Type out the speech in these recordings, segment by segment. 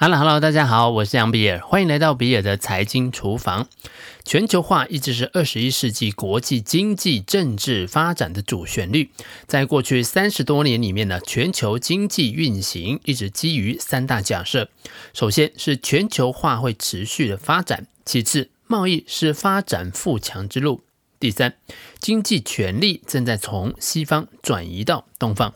Hello，Hello，大家好，我是杨比尔，欢迎来到比尔的财经厨房。全球化一直是二十一世纪国际经济政治发展的主旋律。在过去三十多年里面呢，全球经济运行一直基于三大假设：首先是全球化会持续的发展；其次，贸易是发展富强之路；第三，经济权力正在从西方转移到东方。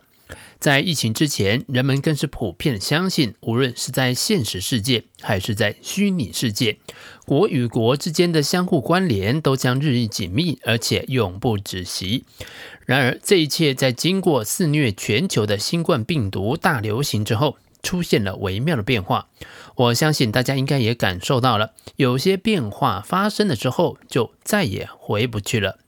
在疫情之前，人们更是普遍相信，无论是在现实世界还是在虚拟世界，国与国之间的相互关联都将日益紧密，而且永不止息。然而，这一切在经过肆虐全球的新冠病毒大流行之后，出现了微妙的变化。我相信大家应该也感受到了，有些变化发生了之后，就再也回不去了。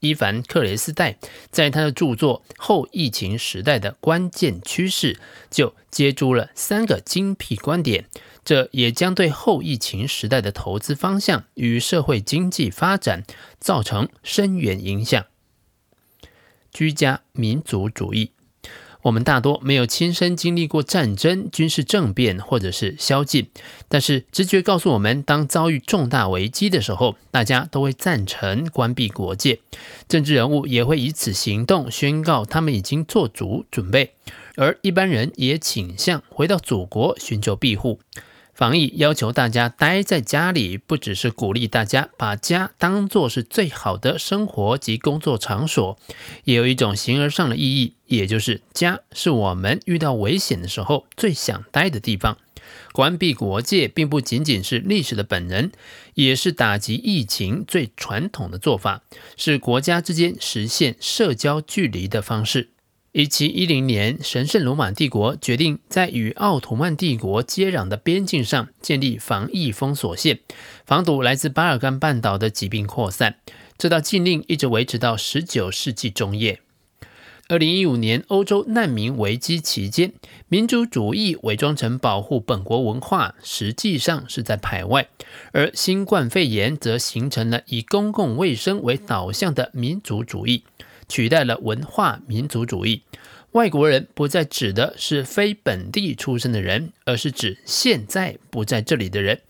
伊凡·克雷斯代在他的著作《后疫情时代的关键趋势》就接触了三个精辟观点，这也将对后疫情时代的投资方向与社会经济发展造成深远影响。居家民族主义。我们大多没有亲身经历过战争、军事政变或者是宵禁，但是直觉告诉我们，当遭遇重大危机的时候，大家都会赞成关闭国界，政治人物也会以此行动宣告他们已经做足准备，而一般人也倾向回到祖国寻求庇护。防疫要求大家待在家里，不只是鼓励大家把家当作是最好的生活及工作场所，也有一种形而上的意义，也就是家是我们遇到危险的时候最想待的地方。关闭国界并不仅仅是历史的本能，也是打击疫情最传统的做法，是国家之间实现社交距离的方式。一七一零年，神圣罗马帝国决定在与奥图曼帝国接壤的边境上建立防疫封锁线，防堵来自巴尔干半岛的疾病扩散。这道禁令一直维持到十九世纪中叶。二零一五年，欧洲难民危机期间，民族主义伪装成保护本国文化，实际上是在排外；而新冠肺炎则形成了以公共卫生为导向的民族主义。取代了文化民族主义，外国人不再指的是非本地出生的人，而是指现在不在这里的人。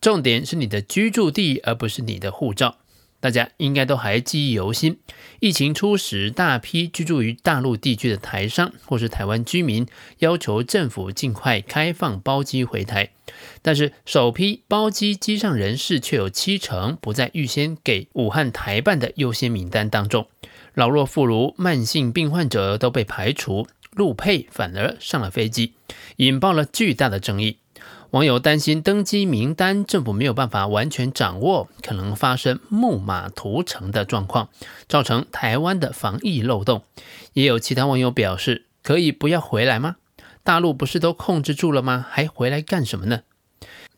重点是你的居住地，而不是你的护照。大家应该都还记忆犹新，疫情初时，大批居住于大陆地区的台商或是台湾居民要求政府尽快开放包机回台，但是首批包机机上人士却有七成不在预先给武汉台办的优先名单当中。老弱妇孺、慢性病患者都被排除，陆配反而上了飞机，引爆了巨大的争议。网友担心登机名单政府没有办法完全掌握，可能发生木马屠城的状况，造成台湾的防疫漏洞。也有其他网友表示，可以不要回来吗？大陆不是都控制住了吗？还回来干什么呢？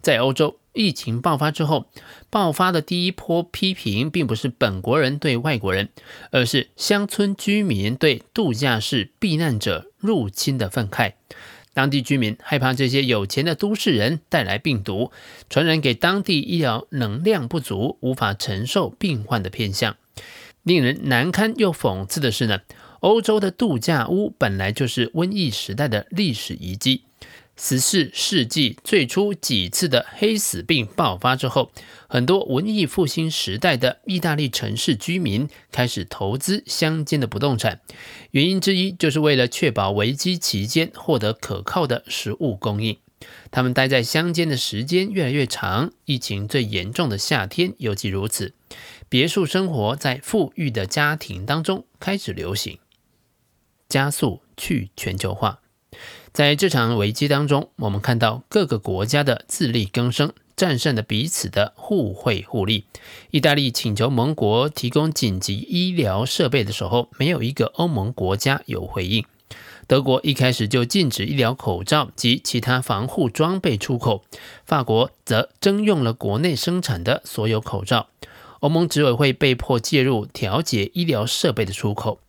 在欧洲。疫情爆发之后，爆发的第一波批评，并不是本国人对外国人，而是乡村居民对度假式避难者入侵的愤慨。当地居民害怕这些有钱的都市人带来病毒，传染给当地医疗能量不足、无法承受病患的偏向。令人难堪又讽刺的是呢，欧洲的度假屋本来就是瘟疫时代的历史遗迹。十四世纪最初几次的黑死病爆发之后，很多文艺复兴时代的意大利城市居民开始投资乡间的不动产，原因之一就是为了确保危机期间获得可靠的食物供应。他们待在乡间的时间越来越长，疫情最严重的夏天尤其如此。别墅生活在富裕的家庭当中开始流行，加速去全球化。在这场危机当中，我们看到各个国家的自力更生，战胜了彼此的互惠互利。意大利请求盟国提供紧急医疗设备的时候，没有一个欧盟国家有回应。德国一开始就禁止医疗口罩及其他防护装备出口，法国则征用了国内生产的所有口罩。欧盟执委会被迫介入调节医疗设备的出口。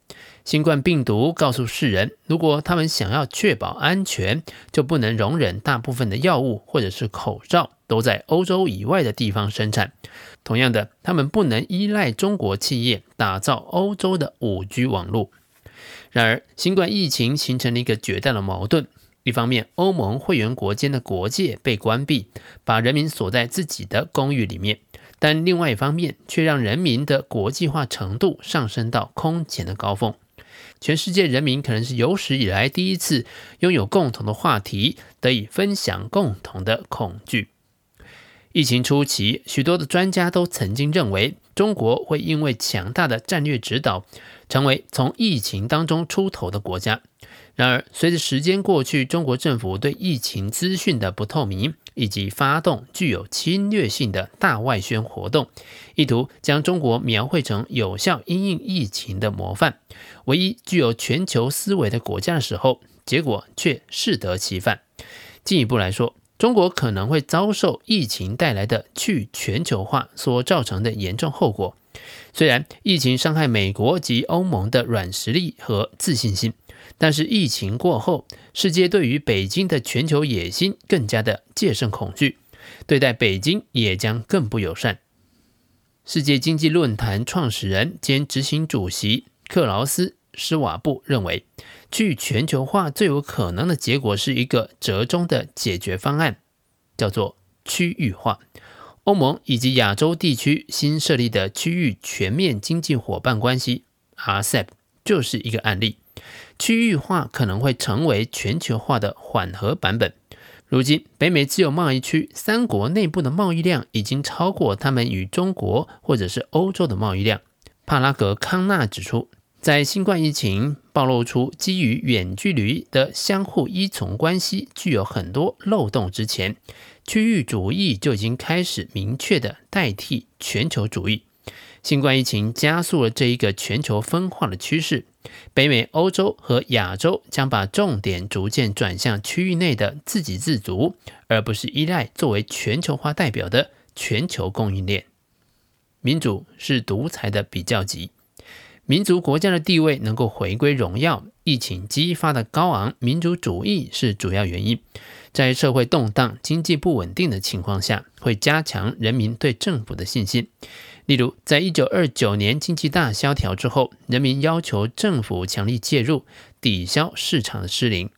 新冠病毒告诉世人，如果他们想要确保安全，就不能容忍大部分的药物或者是口罩都在欧洲以外的地方生产。同样的，他们不能依赖中国企业打造欧洲的五 G 网络。然而，新冠疫情形成了一个绝大的矛盾：一方面，欧盟会员国间的国界被关闭，把人民锁在自己的公寓里面；但另外一方面，却让人民的国际化程度上升到空前的高峰。全世界人民可能是有史以来第一次拥有共同的话题，得以分享共同的恐惧。疫情初期，许多的专家都曾经认为，中国会因为强大的战略指导，成为从疫情当中出头的国家。然而，随着时间过去，中国政府对疫情资讯的不透明，以及发动具有侵略性的大外宣活动，意图将中国描绘成有效因应疫情的模范，唯一具有全球思维的国家的时候，结果却适得其反。进一步来说，中国可能会遭受疫情带来的去全球化所造成的严重后果。虽然疫情伤害美国及欧盟的软实力和自信心。但是疫情过后，世界对于北京的全球野心更加的戒慎恐惧，对待北京也将更不友善。世界经济论坛创始人兼执行主席克劳斯·施瓦布认为，去全球化最有可能的结果是一个折中的解决方案，叫做区域化。欧盟以及亚洲地区新设立的区域全面经济伙伴关系 （RCEP） 就是一个案例。区域化可能会成为全球化的缓和版本。如今，北美自由贸易区三国内部的贸易量已经超过他们与中国或者是欧洲的贸易量。帕拉格康纳指出，在新冠疫情暴露出基于远距离的相互依从关系具有很多漏洞之前，区域主义就已经开始明确的代替全球主义。新冠疫情加速了这一个全球分化的趋势。北美、欧洲和亚洲将把重点逐渐转向区域内的自给自足，而不是依赖作为全球化代表的全球供应链。民主是独裁的比较级，民族国家的地位能够回归荣耀。疫情激发的高昂民族主义是主要原因，在社会动荡、经济不稳定的情况下，会加强人民对政府的信心。例如，在一九二九年经济大萧条之后，人民要求政府强力介入，抵消市场的失灵。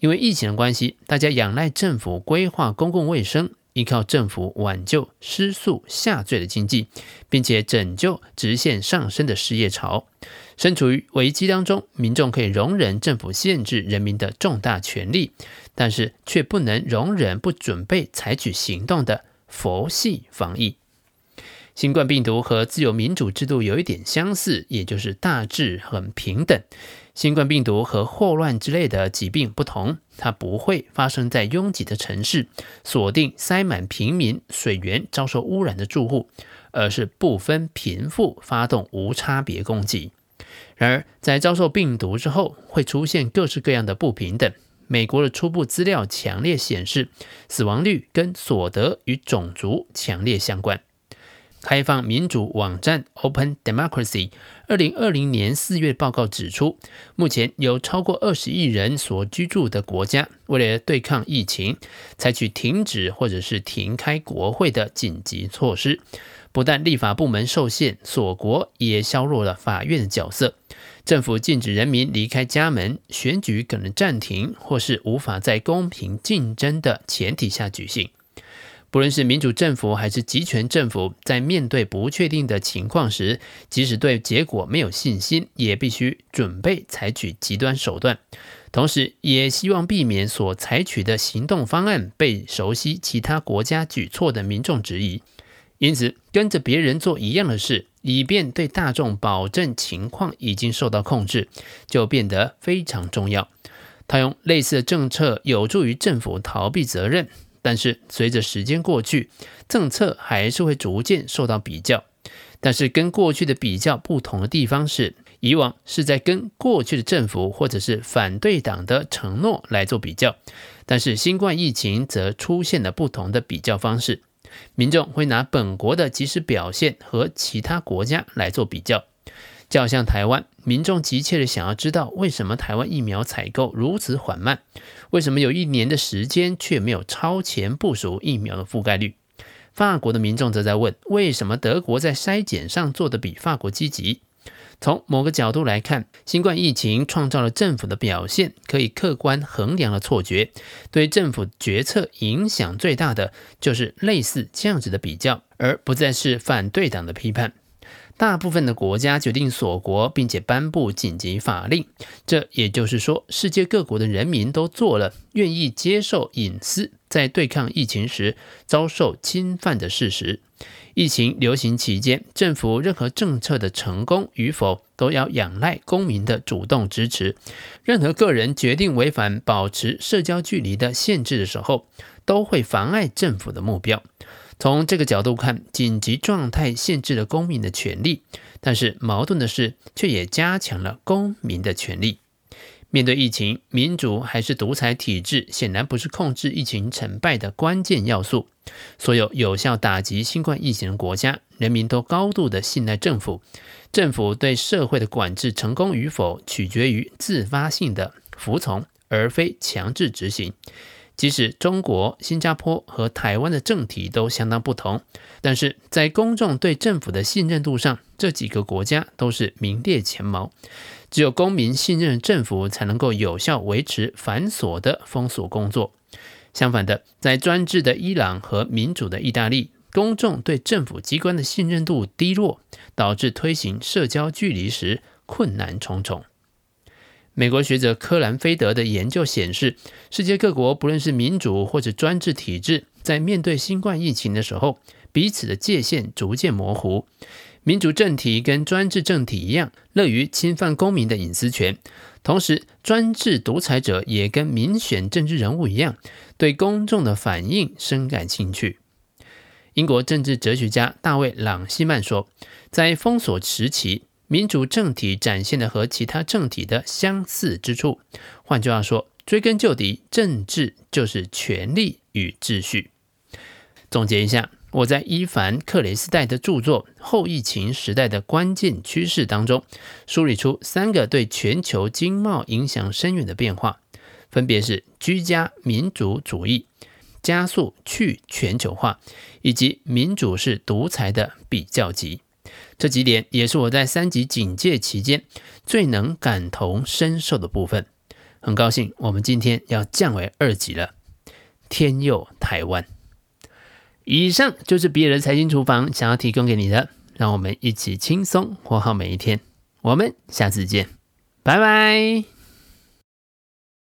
因为疫情的关系，大家仰赖政府规划公共卫生，依靠政府挽救失速下坠的经济，并且拯救直线上升的失业潮。身处于危机当中，民众可以容忍政府限制人民的重大权利，但是却不能容忍不准备采取行动的佛系防疫。新冠病毒和自由民主制度有一点相似，也就是大致很平等。新冠病毒和霍乱之类的疾病不同，它不会发生在拥挤的城市，锁定塞满平民、水源遭受污染的住户，而是不分贫富发动无差别攻击。然而，在遭受病毒之后，会出现各式各样的不平等。美国的初步资料强烈显示，死亡率跟所得与种族强烈相关。开放民主网站 Open Democracy 二零二零年四月报告指出，目前有超过二十亿人所居住的国家，为了对抗疫情，采取停止或者是停开国会的紧急措施。不但立法部门受限，锁国也削弱了法院的角色。政府禁止人民离开家门，选举可能暂停，或是无法在公平竞争的前提下举行。不论是民主政府还是集权政府，在面对不确定的情况时，即使对结果没有信心，也必须准备采取极端手段，同时也希望避免所采取的行动方案被熟悉其他国家举措的民众质疑。因此，跟着别人做一样的事，以便对大众保证情况已经受到控制，就变得非常重要。他用类似的政策有助于政府逃避责任。但是随着时间过去，政策还是会逐渐受到比较。但是跟过去的比较不同的地方是，以往是在跟过去的政府或者是反对党的承诺来做比较，但是新冠疫情则出现了不同的比较方式。民众会拿本国的即时表现和其他国家来做比较。就好像台湾民众急切地想要知道，为什么台湾疫苗采购如此缓慢？为什么有一年的时间却没有超前部署疫苗的覆盖率？法国的民众则在问，为什么德国在筛检上做得比法国积极？从某个角度来看，新冠疫情创造了政府的表现可以客观衡量的错觉，对政府决策影响最大的就是类似这样子的比较，而不再是反对党的批判。大部分的国家决定锁国，并且颁布紧急法令，这也就是说，世界各国的人民都做了愿意接受隐私在对抗疫情时遭受侵犯的事实。疫情流行期间，政府任何政策的成功与否都要仰赖公民的主动支持。任何个人决定违反保持社交距离的限制的时候，都会妨碍政府的目标。从这个角度看，紧急状态限制了公民的权利，但是矛盾的是，却也加强了公民的权利。面对疫情，民主还是独裁体制，显然不是控制疫情成败的关键要素。所有有效打击新冠疫情的国家，人民都高度的信赖政府。政府对社会的管制成功与否，取决于自发性的服从，而非强制执行。即使中国、新加坡和台湾的政体都相当不同，但是在公众对政府的信任度上，这几个国家都是名列前茅。只有公民信任政府，才能够有效维持繁琐的封锁工作。相反的，在专制的伊朗和民主的意大利，公众对政府机关的信任度低落，导致推行社交距离时困难重重。美国学者柯兰菲德的研究显示，世界各国不论是民主或者专制体制，在面对新冠疫情的时候，彼此的界限逐渐模糊。民主政体跟专制政体一样，乐于侵犯公民的隐私权；同时，专制独裁者也跟民选政治人物一样，对公众的反应深感兴趣。英国政治哲学家大卫·朗西曼说，在封锁时期，民主政体展现的和其他政体的相似之处，换句话说，追根究底，政治就是权力与秩序。总结一下，我在伊凡·克雷斯代的著作《后疫情时代的关键趋势》当中，梳理出三个对全球经贸影响深远的变化，分别是居家民主主义、加速去全球化，以及民主是独裁的比较级。这几点也是我在三级警戒期间最能感同身受的部分。很高兴我们今天要降为二级了，天佑台湾！以上就是比尔的财经厨房想要提供给你的，让我们一起轻松活好每一天。我们下次见，拜拜。